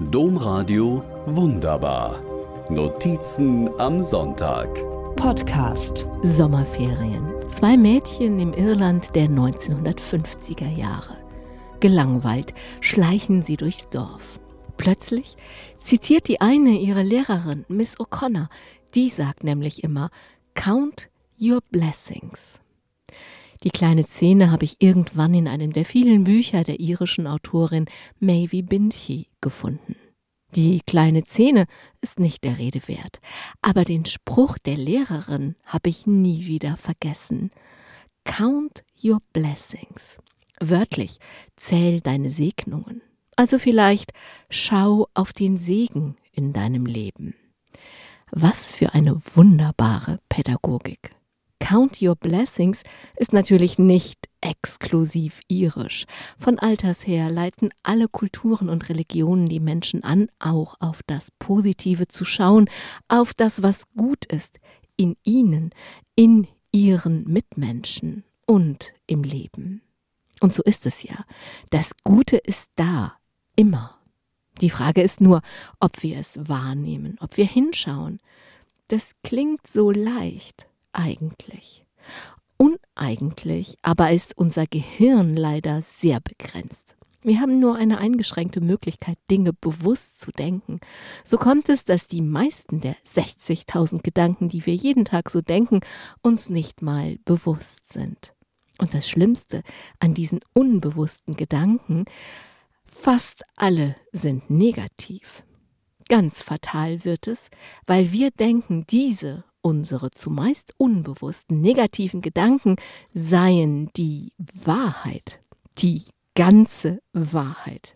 Domradio Wunderbar. Notizen am Sonntag. Podcast Sommerferien. Zwei Mädchen im Irland der 1950er Jahre. Gelangweilt schleichen sie durchs Dorf. Plötzlich zitiert die eine ihre Lehrerin, Miss O'Connor. Die sagt nämlich immer, Count your blessings. Die kleine Szene habe ich irgendwann in einem der vielen Bücher der irischen Autorin Maeve Binchy gefunden. Die kleine Szene ist nicht der Rede wert, aber den Spruch der Lehrerin habe ich nie wieder vergessen. Count your blessings. Wörtlich, zähl deine Segnungen. Also vielleicht schau auf den Segen in deinem Leben. Was für eine wunderbare Pädagogik. Count Your Blessings ist natürlich nicht exklusiv irisch. Von alters her leiten alle Kulturen und Religionen die Menschen an, auch auf das Positive zu schauen, auf das, was gut ist, in ihnen, in ihren Mitmenschen und im Leben. Und so ist es ja. Das Gute ist da, immer. Die Frage ist nur, ob wir es wahrnehmen, ob wir hinschauen. Das klingt so leicht, eigentlich. Uneigentlich aber ist unser Gehirn leider sehr begrenzt. Wir haben nur eine eingeschränkte Möglichkeit, Dinge bewusst zu denken. So kommt es, dass die meisten der 60.000 Gedanken, die wir jeden Tag so denken, uns nicht mal bewusst sind. Und das Schlimmste an diesen unbewussten Gedanken, fast alle sind negativ. Ganz fatal wird es, weil wir denken, diese unsere zumeist unbewussten negativen Gedanken seien die Wahrheit, die ganze Wahrheit.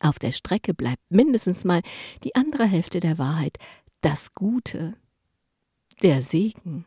Auf der Strecke bleibt mindestens mal die andere Hälfte der Wahrheit, das Gute, der Segen.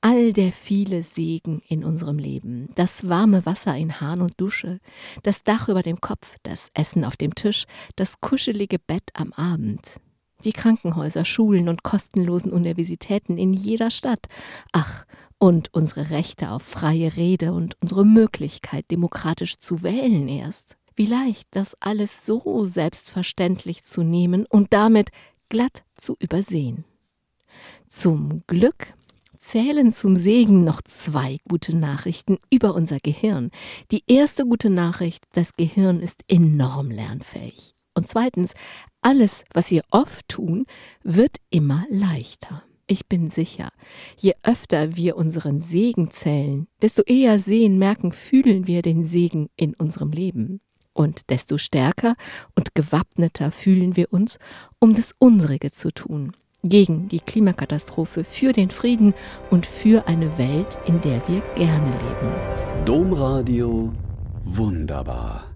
All der viele Segen in unserem Leben, das warme Wasser in Hahn und Dusche, das Dach über dem Kopf, das Essen auf dem Tisch, das kuschelige Bett am Abend, die Krankenhäuser, Schulen und kostenlosen Universitäten in jeder Stadt. Ach, und unsere Rechte auf freie Rede und unsere Möglichkeit, demokratisch zu wählen erst. Wie leicht, das alles so selbstverständlich zu nehmen und damit glatt zu übersehen. Zum Glück zählen zum Segen noch zwei gute Nachrichten über unser Gehirn. Die erste gute Nachricht, das Gehirn ist enorm lernfähig. Und zweitens, alles, was wir oft tun, wird immer leichter. Ich bin sicher, je öfter wir unseren Segen zählen, desto eher sehen, merken, fühlen wir den Segen in unserem Leben. Und desto stärker und gewappneter fühlen wir uns, um das Unsrige zu tun. Gegen die Klimakatastrophe, für den Frieden und für eine Welt, in der wir gerne leben. Domradio wunderbar.